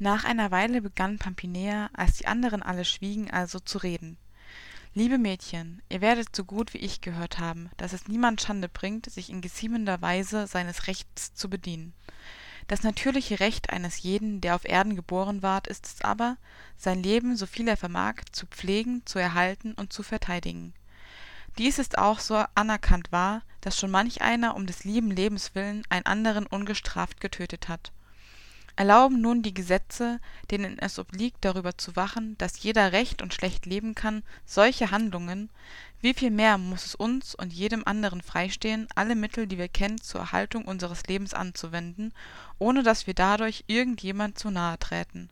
nach einer weile begann pampinea als die anderen alle schwiegen also zu reden. Liebe mädchen ihr werdet so gut wie ich gehört haben dass es niemand schande bringt sich in geziemender weise seines rechts zu bedienen. Das natürliche recht eines jeden der auf erden geboren ward ist es aber sein leben soviel er vermag zu pflegen zu erhalten und zu verteidigen. Dies ist auch so anerkannt wahr dass schon manch einer um des lieben lebens willen einen anderen ungestraft getötet hat erlauben nun die gesetze denen es obliegt darüber zu wachen dass jeder recht und schlecht leben kann solche handlungen wie viel mehr muss es uns und jedem anderen freistehen alle mittel die wir kennen zur erhaltung unseres lebens anzuwenden ohne dass wir dadurch irgend jemand zu nahe träten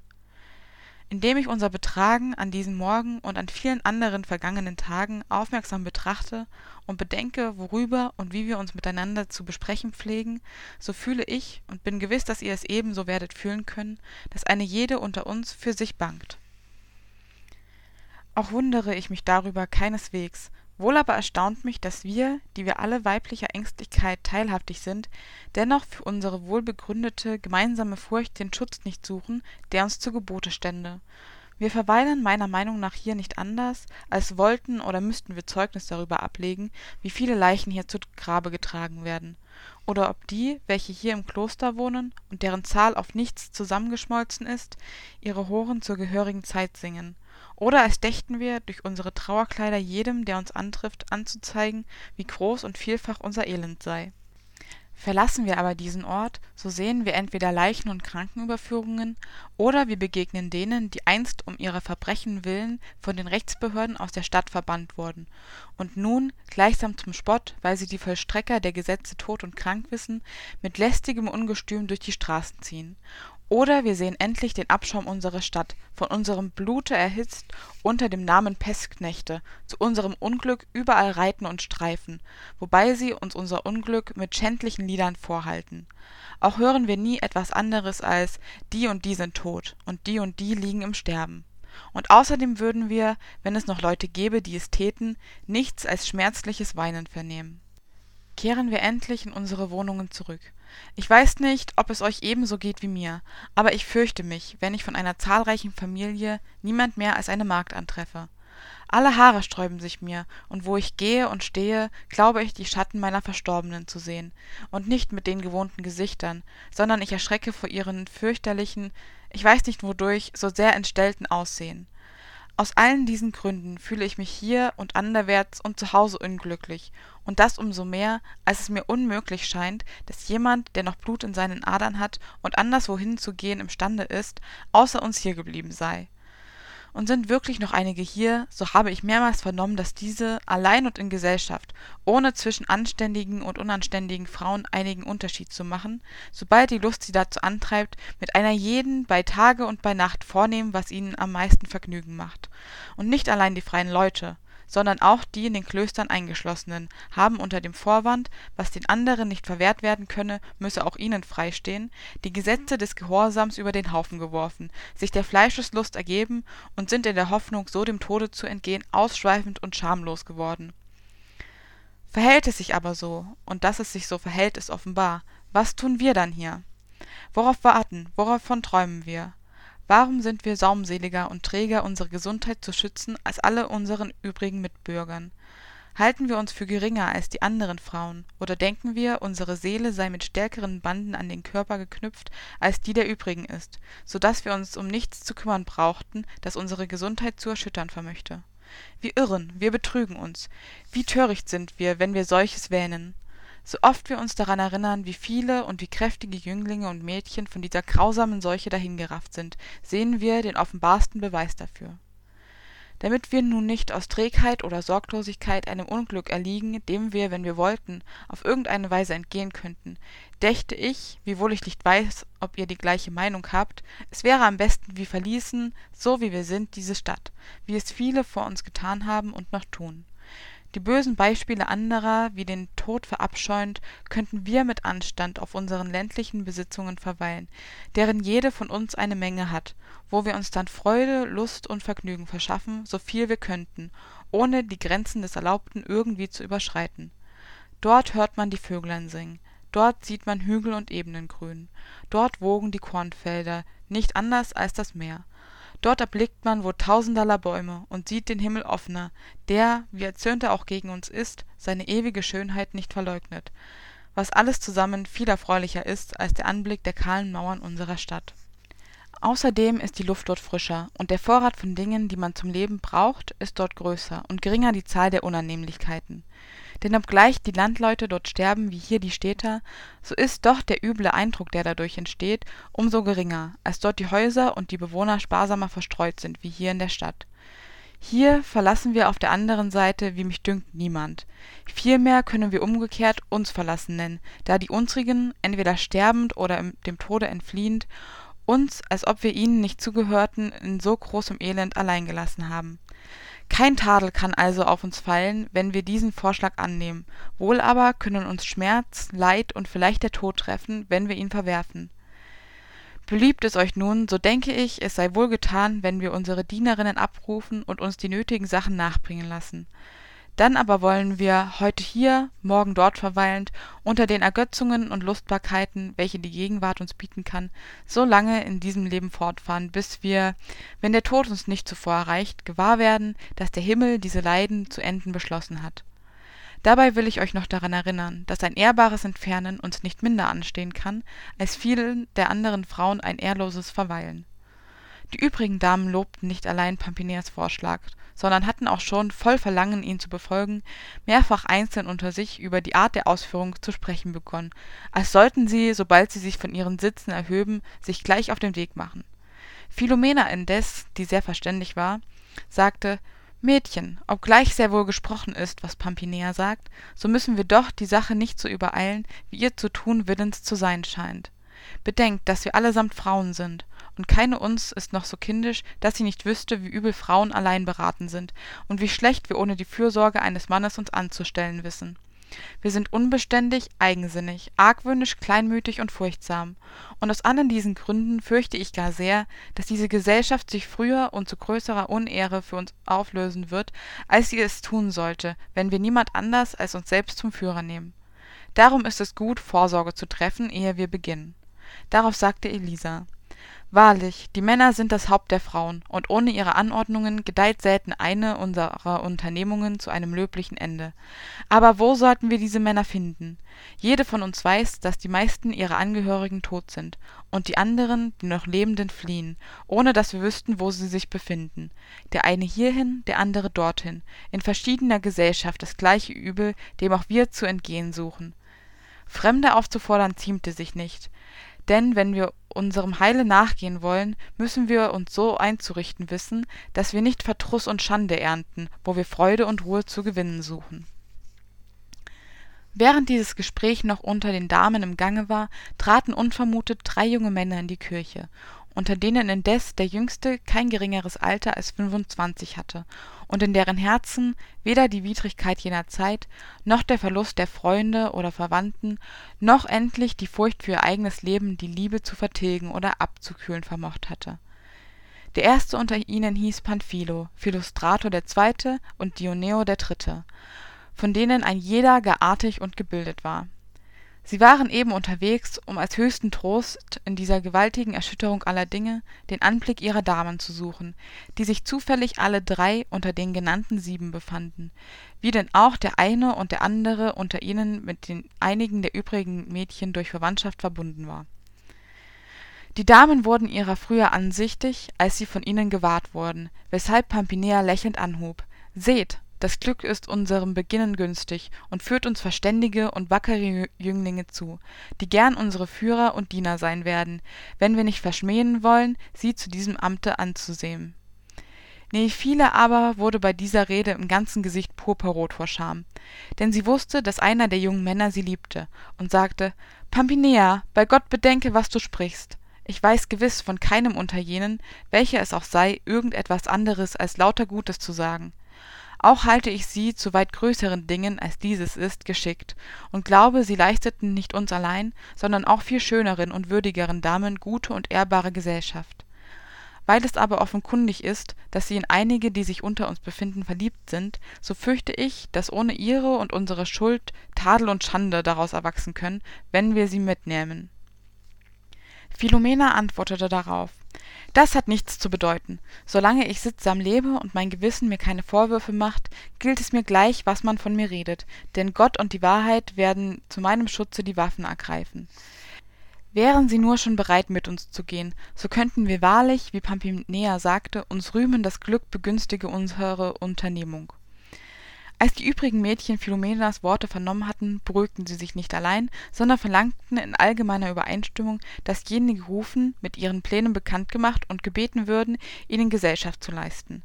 indem ich unser betragen an diesem morgen und an vielen anderen vergangenen tagen aufmerksam betrachte und bedenke worüber und wie wir uns miteinander zu besprechen pflegen so fühle ich und bin gewiss dass ihr es ebenso werdet fühlen können dass eine jede unter uns für sich bangt. Auch wundere ich mich darüber keineswegs wohl aber erstaunt mich dass wir die wir alle weiblicher ängstlichkeit teilhaftig sind dennoch für unsere wohlbegründete gemeinsame furcht den schutz nicht suchen der uns zu gebote stände. Wir verweilen meiner meinung nach hier nicht anders als wollten oder müssten wir zeugnis darüber ablegen wie viele leichen hier zu grabe getragen werden. Oder ob die welche hier im kloster wohnen und deren zahl auf nichts zusammengeschmolzen ist ihre horen zur gehörigen zeit singen oder als dächten wir durch unsere trauerkleider jedem der uns antrifft anzuzeigen wie groß und vielfach unser elend sei. Verlassen wir aber diesen ort so sehen wir entweder leichen und krankenüberführungen oder wir begegnen denen die einst um ihrer verbrechen willen von den rechtsbehörden aus der stadt verbannt wurden und nun gleichsam zum spott weil sie die vollstrecker der gesetze tot und krank wissen mit lästigem ungestüm durch die straßen ziehen oder wir sehen endlich den abschaum unserer stadt von unserem blute erhitzt unter dem namen pestknechte zu unserem unglück überall reiten und streifen wobei sie uns unser unglück mit schändlichen liedern vorhalten. Auch hören wir nie etwas anderes als die und die sind tot und die und die liegen im sterben. Und außerdem würden wir wenn es noch leute gäbe die es täten nichts als schmerzliches weinen vernehmen. Kehren wir endlich in unsere wohnungen zurück ich weiß nicht ob es euch ebenso geht wie mir aber ich fürchte mich wenn ich von einer zahlreichen familie niemand mehr als eine magd antreffe. Alle haare sträuben sich mir und wo ich gehe und stehe glaube ich die schatten meiner verstorbenen zu sehen und nicht mit den gewohnten gesichtern sondern ich erschrecke vor ihren fürchterlichen ich weiß nicht wodurch so sehr entstellten aussehen aus allen diesen gründen fühle ich mich hier und anderwärts und zu hause unglücklich. Und das um so mehr als es mir unmöglich scheint dass jemand der noch blut in seinen adern hat und anderswohin zu gehen imstande ist außer uns hier geblieben sei und sind wirklich noch einige hier so habe ich mehrmals vernommen dass diese allein und in gesellschaft ohne zwischen anständigen und unanständigen frauen einigen unterschied zu machen sobald die lust sie dazu antreibt mit einer jeden bei tage und bei nacht vornehmen was ihnen am meisten vergnügen macht. Und nicht allein die freien leute sondern auch die in den klöstern eingeschlossenen haben unter dem vorwand was den anderen nicht verwehrt werden könne müsse auch ihnen freistehen die gesetze des gehorsams über den haufen geworfen sich der fleischeslust ergeben und sind in der hoffnung so dem tode zu entgehen ausschweifend und schamlos geworden. Verhält es sich aber so und dass es sich so verhält ist offenbar. Was tun wir dann hier? Worauf warten? Wovon träumen wir warum sind wir saumseliger und träger unsere gesundheit zu schützen als alle unseren übrigen mitbürgern? Halten wir uns für geringer als die anderen frauen? Oder denken wir unsere seele sei mit stärkeren banden an den körper geknüpft als die der übrigen ist so dass wir uns um nichts zu kümmern brauchten das unsere gesundheit zu erschüttern vermöchte? Wir irren wir betrügen uns. Wie töricht sind wir wenn wir solches wähnen so oft wir uns daran erinnern wie viele und wie kräftige jünglinge und mädchen von dieser grausamen seuche dahingerafft sind sehen wir den offenbarsten beweis dafür. Damit wir nun nicht aus trägheit oder sorglosigkeit einem unglück erliegen dem wir wenn wir wollten auf irgendeine weise entgehen könnten dächte ich wiewohl ich nicht weiß ob ihr die gleiche meinung habt es wäre am besten wir verließen so wie wir sind diese stadt wie es viele vor uns getan haben und noch tun die bösen beispiele anderer wie den tod verabscheuend könnten wir mit anstand auf unseren ländlichen besitzungen verweilen deren jede von uns eine menge hat wo wir uns dann freude lust und vergnügen verschaffen soviel wir könnten ohne die grenzen des erlaubten irgendwie zu überschreiten dort hört man die vöglein singen dort sieht man Hügel und Ebenen grün, dort wogen die Kornfelder, nicht anders als das Meer. Dort erblickt man wo tausenderlei Bäume und sieht den Himmel offener, der, wie erzürnt er auch gegen uns ist, seine ewige Schönheit nicht verleugnet, was alles zusammen viel erfreulicher ist als der Anblick der kahlen Mauern unserer Stadt. Außerdem ist die Luft dort frischer, und der Vorrat von Dingen, die man zum Leben braucht, ist dort größer und geringer die Zahl der Unannehmlichkeiten. Denn obgleich die Landleute dort sterben wie hier die Städter, so ist doch der üble Eindruck, der dadurch entsteht, um so geringer, als dort die Häuser und die Bewohner sparsamer verstreut sind wie hier in der Stadt. Hier verlassen wir auf der anderen Seite, wie mich dünkt, niemand. Vielmehr können wir umgekehrt uns verlassen nennen, da die unsrigen, entweder sterbend oder dem Tode entfliehend, uns, als ob wir ihnen nicht zugehörten, in so großem Elend allein gelassen haben. Kein Tadel kann also auf uns fallen, wenn wir diesen Vorschlag annehmen, wohl aber können uns Schmerz, Leid und vielleicht der Tod treffen, wenn wir ihn verwerfen. Beliebt es euch nun, so denke ich, es sei wohl getan, wenn wir unsere Dienerinnen abrufen und uns die nötigen Sachen nachbringen lassen. Dann aber wollen wir, heute hier, morgen dort verweilend, unter den Ergötzungen und Lustbarkeiten, welche die Gegenwart uns bieten kann, so lange in diesem Leben fortfahren, bis wir, wenn der Tod uns nicht zuvor erreicht, gewahr werden, dass der Himmel diese Leiden zu enden beschlossen hat. Dabei will ich euch noch daran erinnern, dass ein ehrbares Entfernen uns nicht minder anstehen kann, als vielen der anderen Frauen ein ehrloses Verweilen. Die übrigen Damen lobten nicht allein Pampineas Vorschlag, sondern hatten auch schon, voll Verlangen, ihn zu befolgen, mehrfach einzeln unter sich über die Art der Ausführung zu sprechen begonnen, als sollten sie, sobald sie sich von ihren Sitzen erhöben, sich gleich auf den Weg machen. Philomela indes, die sehr verständig war, sagte Mädchen, obgleich sehr wohl gesprochen ist, was Pampinea sagt, so müssen wir doch die Sache nicht so übereilen, wie ihr zu tun willens zu sein scheint. Bedenkt, dass wir allesamt Frauen sind, und keine uns ist noch so kindisch, dass sie nicht wüsste, wie übel Frauen allein beraten sind und wie schlecht wir ohne die Fürsorge eines Mannes uns anzustellen wissen. Wir sind unbeständig, eigensinnig, argwöhnisch, kleinmütig und furchtsam. Und aus allen diesen Gründen fürchte ich gar sehr, dass diese Gesellschaft sich früher und zu größerer Unehre für uns auflösen wird, als sie es tun sollte, wenn wir niemand anders als uns selbst zum Führer nehmen. Darum ist es gut, Vorsorge zu treffen, ehe wir beginnen. Darauf sagte Elisa Wahrlich, die Männer sind das Haupt der Frauen, und ohne ihre Anordnungen gedeiht selten eine unserer Unternehmungen zu einem löblichen Ende. Aber wo sollten wir diese Männer finden? Jede von uns weiß, dass die meisten ihrer Angehörigen tot sind, und die anderen, die noch Lebenden, fliehen, ohne dass wir wüssten, wo sie sich befinden. Der eine hierhin, der andere dorthin, in verschiedener Gesellschaft das gleiche Übel, dem auch wir zu entgehen suchen. Fremde aufzufordern ziemte sich nicht, denn wenn wir unserem Heile nachgehen wollen, müssen wir uns so einzurichten wissen, dass wir nicht Verdruß und Schande ernten, wo wir Freude und Ruhe zu gewinnen suchen. Während dieses Gespräch noch unter den Damen im Gange war, traten unvermutet drei junge Männer in die Kirche unter denen indes der jüngste kein geringeres Alter als fünfundzwanzig hatte und in deren Herzen weder die Widrigkeit jener Zeit, noch der Verlust der Freunde oder Verwandten, noch endlich die Furcht für ihr eigenes Leben die Liebe zu vertilgen oder abzukühlen vermocht hatte. Der erste unter ihnen hieß Panfilo, Philostrato der Zweite und Dioneo der Dritte, von denen ein jeder gar artig und gebildet war sie waren eben unterwegs um als höchsten trost in dieser gewaltigen erschütterung aller dinge den anblick ihrer damen zu suchen die sich zufällig alle drei unter den genannten sieben befanden wie denn auch der eine und der andere unter ihnen mit den einigen der übrigen mädchen durch verwandtschaft verbunden war. Die damen wurden ihrer früher ansichtig als sie von ihnen gewahrt wurden weshalb Pampinea lächelnd anhub seht das Glück ist unserem Beginnen günstig und führt uns verständige und wackere Jünglinge zu, die gern unsere Führer und Diener sein werden, wenn wir nicht verschmähen wollen, sie zu diesem Amte anzusehen. Nephile aber wurde bei dieser Rede im ganzen Gesicht purpurrot vor Scham, denn sie wusste, dass einer der jungen Männer sie liebte, und sagte Pampinea, bei Gott bedenke, was du sprichst. Ich weiß gewiss von keinem unter jenen, welcher es auch sei, irgend etwas anderes als lauter Gutes zu sagen auch halte ich sie zu weit größeren dingen als dieses ist geschickt und glaube sie leisteten nicht uns allein sondern auch viel schöneren und würdigeren damen gute und ehrbare gesellschaft Weil es aber offenkundig ist, dass sie in einige, die sich unter uns befinden, verliebt sind, so fürchte ich, dass ohne ihre und unsere Schuld Tadel und Schande daraus erwachsen können, wenn wir sie mitnähmen. Philomela antwortete darauf das hat nichts zu bedeuten. Solange ich sittsam lebe und mein Gewissen mir keine Vorwürfe macht, gilt es mir gleich, was man von mir redet, denn Gott und die Wahrheit werden zu meinem Schutze die Waffen ergreifen. Wären sie nur schon bereit, mit uns zu gehen, so könnten wir wahrlich, wie Pampinea sagte, uns rühmen, das Glück begünstige unsere Unternehmung. Als die übrigen Mädchen Philomelas Worte vernommen hatten, beruhigten sie sich nicht allein, sondern verlangten in allgemeiner Übereinstimmung, dass jene gerufen, mit ihren Plänen bekannt gemacht und gebeten würden, ihnen Gesellschaft zu leisten.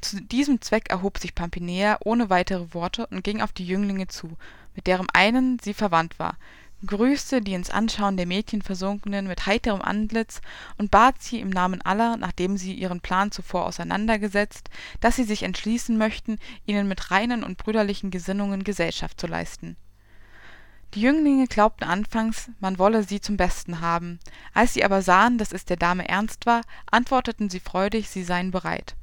Zu diesem Zweck erhob sich Pampinea ohne weitere Worte und ging auf die Jünglinge zu, mit deren einen sie verwandt war, grüßte die ins Anschauen der Mädchen Versunkenen mit heiterem Antlitz und bat sie im Namen aller, nachdem sie ihren Plan zuvor auseinandergesetzt, dass sie sich entschließen möchten, ihnen mit reinen und brüderlichen Gesinnungen Gesellschaft zu leisten. Die Jünglinge glaubten anfangs, man wolle sie zum Besten haben, als sie aber sahen, dass es der Dame ernst war, antworteten sie freudig, sie seien bereit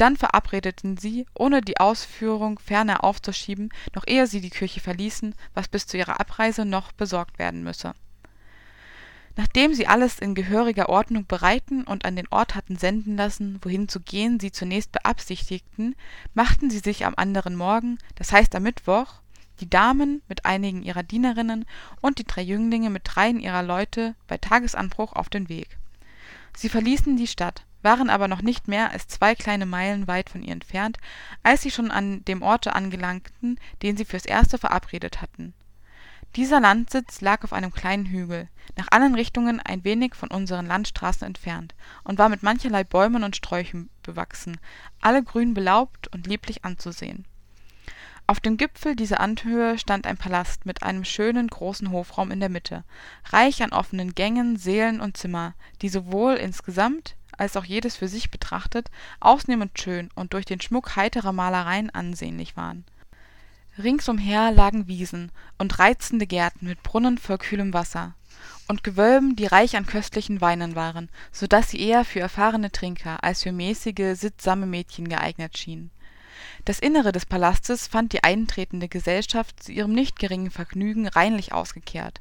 dann verabredeten sie, ohne die Ausführung ferner aufzuschieben, noch ehe sie die Kirche verließen, was bis zu ihrer Abreise noch besorgt werden müsse. Nachdem sie alles in gehöriger Ordnung bereiten und an den Ort hatten senden lassen, wohin zu gehen sie zunächst beabsichtigten, machten sie sich am anderen Morgen, das heißt am Mittwoch, die Damen mit einigen ihrer Dienerinnen und die drei Jünglinge mit dreien ihrer Leute bei Tagesanbruch auf den Weg. Sie verließen die Stadt, waren aber noch nicht mehr als zwei kleine Meilen weit von ihr entfernt, als sie schon an dem Orte angelangten, den sie fürs erste verabredet hatten. Dieser Landsitz lag auf einem kleinen Hügel, nach allen Richtungen ein wenig von unseren Landstraßen entfernt, und war mit mancherlei Bäumen und Sträuchern bewachsen, alle grün belaubt und lieblich anzusehen. Auf dem Gipfel dieser Anhöhe stand ein Palast mit einem schönen großen Hofraum in der Mitte, reich an offenen Gängen, Sälen und Zimmer, die sowohl insgesamt als auch jedes für sich betrachtet ausnehmend schön und durch den Schmuck heiterer Malereien ansehnlich waren. Ringsumher lagen Wiesen und reizende Gärten mit Brunnen voll kühlem Wasser und Gewölben, die reich an köstlichen Weinen waren, so dass sie eher für erfahrene Trinker als für mäßige, sittsame Mädchen geeignet schienen das innere des palastes fand die eintretende gesellschaft zu ihrem nicht geringen vergnügen reinlich ausgekehrt.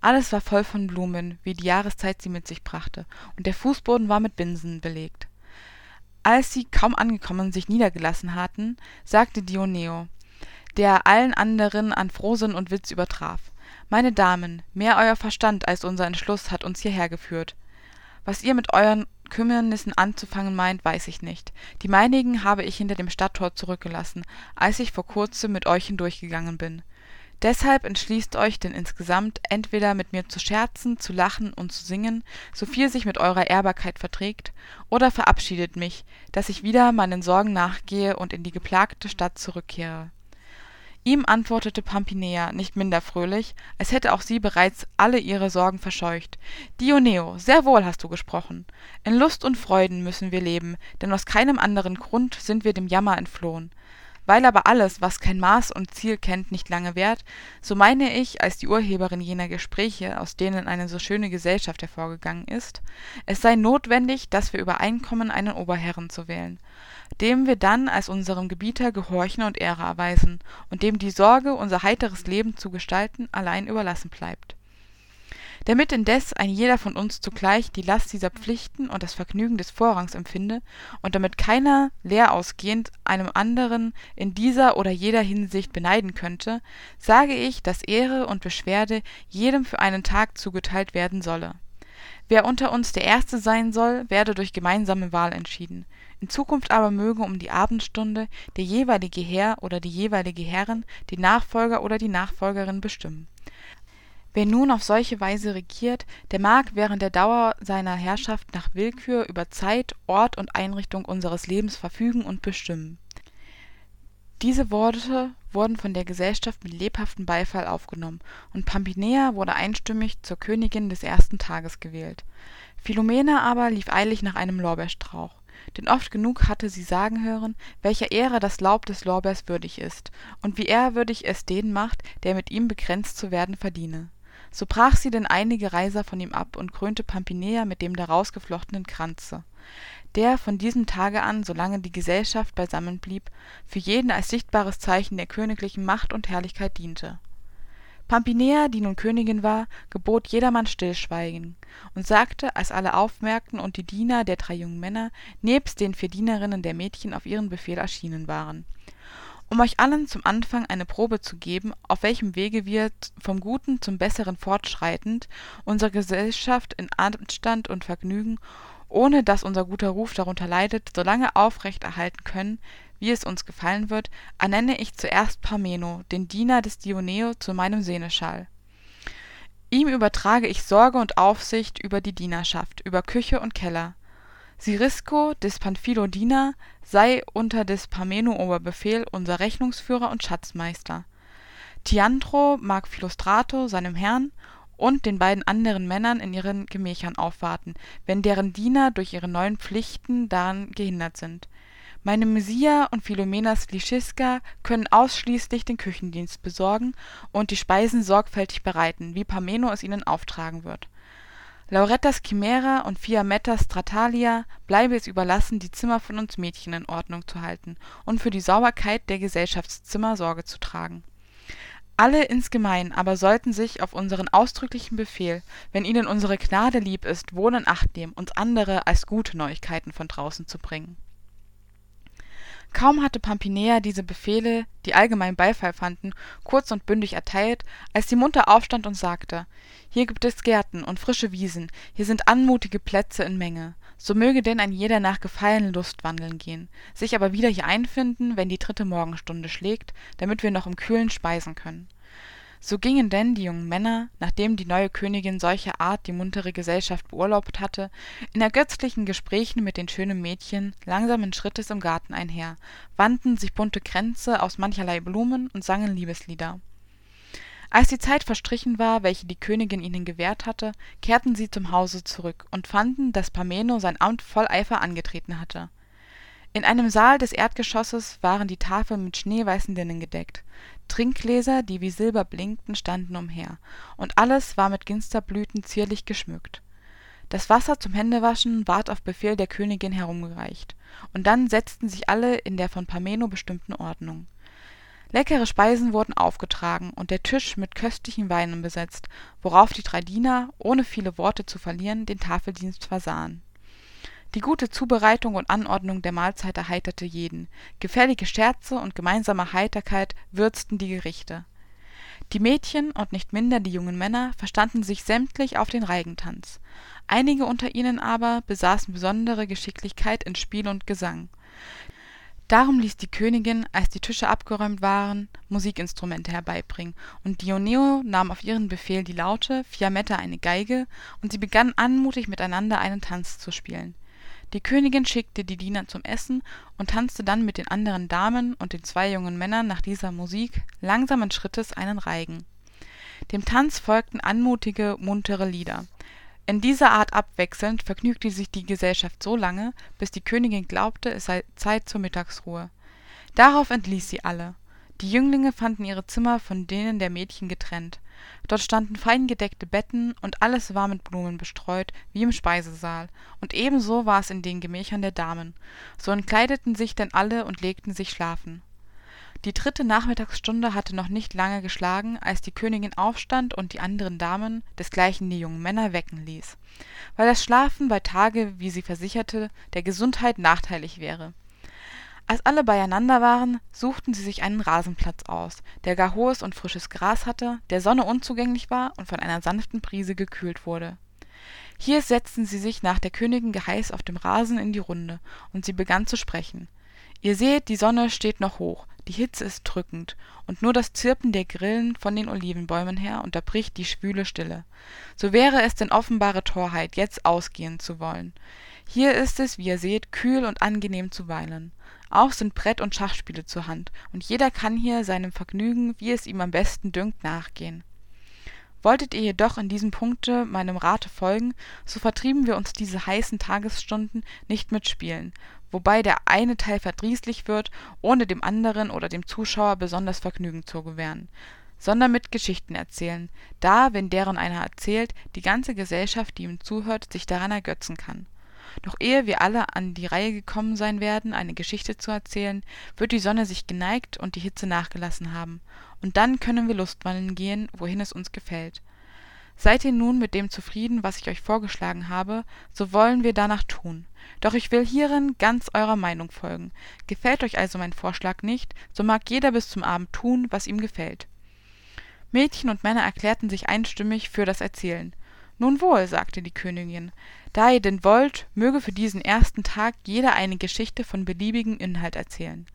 Alles war voll von blumen wie die jahreszeit sie mit sich brachte und der fußboden war mit binsen belegt. Als sie kaum angekommen sich niedergelassen hatten sagte dioneo der allen anderen an frohsinn und witz übertraf meine damen mehr euer verstand als unser entschluß hat uns hierher geführt. Was ihr mit euren Kümmernissen anzufangen meint, weiß ich nicht. Die meinigen habe ich hinter dem Stadttor zurückgelassen, als ich vor kurzem mit euch hindurchgegangen bin. Deshalb entschließt euch denn insgesamt, entweder mit mir zu scherzen, zu lachen und zu singen, soviel sich mit eurer Ehrbarkeit verträgt, oder verabschiedet mich, dass ich wieder meinen Sorgen nachgehe und in die geplagte Stadt zurückkehre ihm antwortete Pampinea nicht minder fröhlich, als hätte auch sie bereits alle ihre sorgen verscheucht. Dioneo sehr wohl hast du gesprochen. In lust und freuden müssen wir leben denn aus keinem anderen grund sind wir dem jammer entflohen weil aber alles was kein maß und ziel kennt nicht lange währt so meine ich als die urheberin jener gespräche aus denen eine so schöne gesellschaft hervorgegangen ist es sei notwendig dass wir übereinkommen einen oberherren zu wählen dem wir dann als unserem gebieter gehorchen und ehre erweisen und dem die sorge unser heiteres leben zu gestalten allein überlassen bleibt damit indes ein jeder von uns zugleich die last dieser pflichten und das vergnügen des vorrangs empfinde und damit keiner leer ausgehend einem anderen in dieser oder jeder hinsicht beneiden könnte sage ich dass ehre und beschwerde jedem für einen tag zugeteilt werden solle. Wer unter uns der erste sein soll werde durch gemeinsame wahl entschieden. In zukunft aber möge um die abendstunde der jeweilige herr oder die jeweilige herrin den nachfolger oder die nachfolgerin bestimmen wer nun auf solche weise regiert der mag während der dauer seiner herrschaft nach willkür über zeit ort und einrichtung unseres lebens verfügen und bestimmen. Diese worte wurden von der gesellschaft mit lebhaftem beifall aufgenommen und pampinea wurde einstimmig zur königin des ersten tages gewählt. Philomela aber lief eilig nach einem lorbeerstrauch denn oft genug hatte sie sagen hören welcher ehre das laub des lorbeers würdig ist und wie ehrwürdig es den macht der mit ihm bekränzt zu werden verdiene so brach sie denn einige reiser von ihm ab und krönte Pampinea mit dem daraus geflochtenen kranze der von diesem tage an solange die gesellschaft beisammen blieb für jeden als sichtbares zeichen der königlichen macht und herrlichkeit diente. Pampinea die nun königin war gebot jedermann stillschweigen und sagte als alle aufmerkten und die diener der drei jungen männer nebst den vier dienerinnen der mädchen auf ihren befehl erschienen waren um euch allen zum anfang eine probe zu geben auf welchem wege wir vom guten zum besseren fortschreitend unsere gesellschaft in anstand und vergnügen ohne dass unser guter ruf darunter leidet so lange aufrecht erhalten können wie es uns gefallen wird ernenne ich zuerst parmeno den diener des dioneo zu meinem seneschall. Ihm übertrage ich sorge und aufsicht über die dienerschaft über küche und keller sirisco des pamphilo diener sei unter des parmeno oberbefehl unser rechnungsführer und schatzmeister. Tiantro mag philostrato seinem herrn und den beiden anderen männern in ihren gemächern aufwarten wenn deren diener durch ihre neuen pflichten daran gehindert sind. Meine misia und philomena slischiska können ausschließlich den küchendienst besorgen und die speisen sorgfältig bereiten wie parmeno es ihnen auftragen wird laurettas chimera und fiamettas stratalia bleibe es überlassen die zimmer von uns mädchen in ordnung zu halten und für die sauberkeit der gesellschaftszimmer sorge zu tragen. Alle insgemein aber sollten sich auf unseren ausdrücklichen befehl wenn ihnen unsere gnade lieb ist wohl in acht nehmen uns andere als gute neuigkeiten von draußen zu bringen kaum hatte pampinea diese befehle die allgemein beifall fanden kurz und bündig erteilt als sie munter aufstand und sagte hier gibt es gärten und frische wiesen. Hier sind anmutige plätze in menge. So möge denn ein jeder nach gefallen lust wandeln gehen sich aber wieder hier einfinden wenn die dritte morgenstunde schlägt damit wir noch im kühlen speisen können so gingen denn die jungen männer nachdem die neue königin solcher art die muntere gesellschaft beurlaubt hatte in ergötzlichen gesprächen mit den schönen mädchen langsamen schrittes im garten einher wandten sich bunte kränze aus mancherlei blumen und sangen liebeslieder. Als die zeit verstrichen war welche die königin ihnen gewährt hatte kehrten sie zum hause zurück und fanden dass parmeno sein amt voll eifer angetreten hatte. In einem saal des erdgeschosses waren die tafeln mit schneeweißen linnen gedeckt trinkgläser die wie silber blinkten standen umher. Und alles war mit ginsterblüten zierlich geschmückt. Das wasser zum händewaschen ward auf befehl der königin herumgereicht. Und dann setzten sich alle in der von parmeno bestimmten ordnung. Leckere speisen wurden aufgetragen und der tisch mit köstlichen weinen besetzt worauf die drei diener ohne viele worte zu verlieren den tafeldienst versahen die gute zubereitung und anordnung der mahlzeit erheiterte jeden. Gefällige scherze und gemeinsame heiterkeit würzten die gerichte. Die mädchen und nicht minder die jungen männer verstanden sich sämtlich auf den reigentanz. Einige unter ihnen aber besaßen besondere geschicklichkeit in spiel und gesang. Darum ließ die königin als die tische abgeräumt waren musikinstrumente herbeibringen. Und dioneo nahm auf ihren befehl die laute fiametta eine geige und sie begannen anmutig miteinander einen tanz zu spielen die königin schickte die diener zum essen und tanzte dann mit den anderen damen und den zwei jungen männern nach dieser musik langsamen schrittes einen reigen. Dem tanz folgten anmutige muntere lieder. In dieser art abwechselnd vergnügte sich die gesellschaft so lange bis die königin glaubte es sei zeit zur mittagsruhe. Darauf entließ sie alle. Die jünglinge fanden ihre zimmer von denen der mädchen getrennt dort standen feingedeckte betten und alles war mit blumen bestreut wie im speisesaal. Und ebenso war es in den gemächern der damen. So entkleideten sich denn alle und legten sich schlafen. Die dritte nachmittagsstunde hatte noch nicht lange geschlagen als die königin aufstand und die anderen damen desgleichen die jungen männer wecken ließ. Weil das schlafen bei tage wie sie versicherte der gesundheit nachteilig wäre als alle beieinander waren suchten sie sich einen rasenplatz aus der gar hohes und frisches gras hatte der sonne unzugänglich war und von einer sanften brise gekühlt wurde. Hier setzten sie sich nach der königin geheiß auf dem rasen in die runde und sie begann zu sprechen. Ihr seht die sonne steht noch hoch die hitze ist drückend und nur das zirpen der grillen von den olivenbäumen her unterbricht die schwüle stille. So wäre es denn offenbare torheit jetzt ausgehen zu wollen. Hier ist es wie ihr seht kühl und angenehm zuweilen auch sind brett und schachspiele zur hand und jeder kann hier seinem vergnügen wie es ihm am besten dünkt nachgehen wolltet ihr jedoch in diesem punkte meinem rate folgen so vertrieben wir uns diese heißen tagesstunden nicht mit spielen wobei der eine teil verdrießlich wird ohne dem anderen oder dem zuschauer besonders vergnügen zu gewähren sondern mit Geschichten erzählen, da, wenn deren einer erzählt, die ganze Gesellschaft, die ihm zuhört, sich daran ergötzen kann. Doch ehe wir alle an die Reihe gekommen sein werden, eine Geschichte zu erzählen, wird die Sonne sich geneigt und die Hitze nachgelassen haben, und dann können wir lustwandeln gehen, wohin es uns gefällt. Seid ihr nun mit dem zufrieden, was ich euch vorgeschlagen habe, so wollen wir danach tun. Doch ich will hierin ganz eurer Meinung folgen. Gefällt euch also mein Vorschlag nicht, so mag jeder bis zum Abend tun, was ihm gefällt. Mädchen und Männer erklärten sich einstimmig für das Erzählen. Nun wohl, sagte die Königin, da ihr denn wollt, möge für diesen ersten Tag jeder eine Geschichte von beliebigem Inhalt erzählen.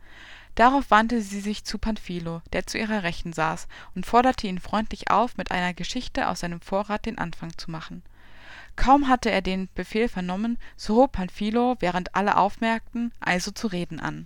Darauf wandte sie sich zu Panfilo, der zu ihrer Rechten saß, und forderte ihn freundlich auf, mit einer Geschichte aus seinem Vorrat den Anfang zu machen. Kaum hatte er den Befehl vernommen, so hob Panfilo, während alle aufmerkten, also zu reden an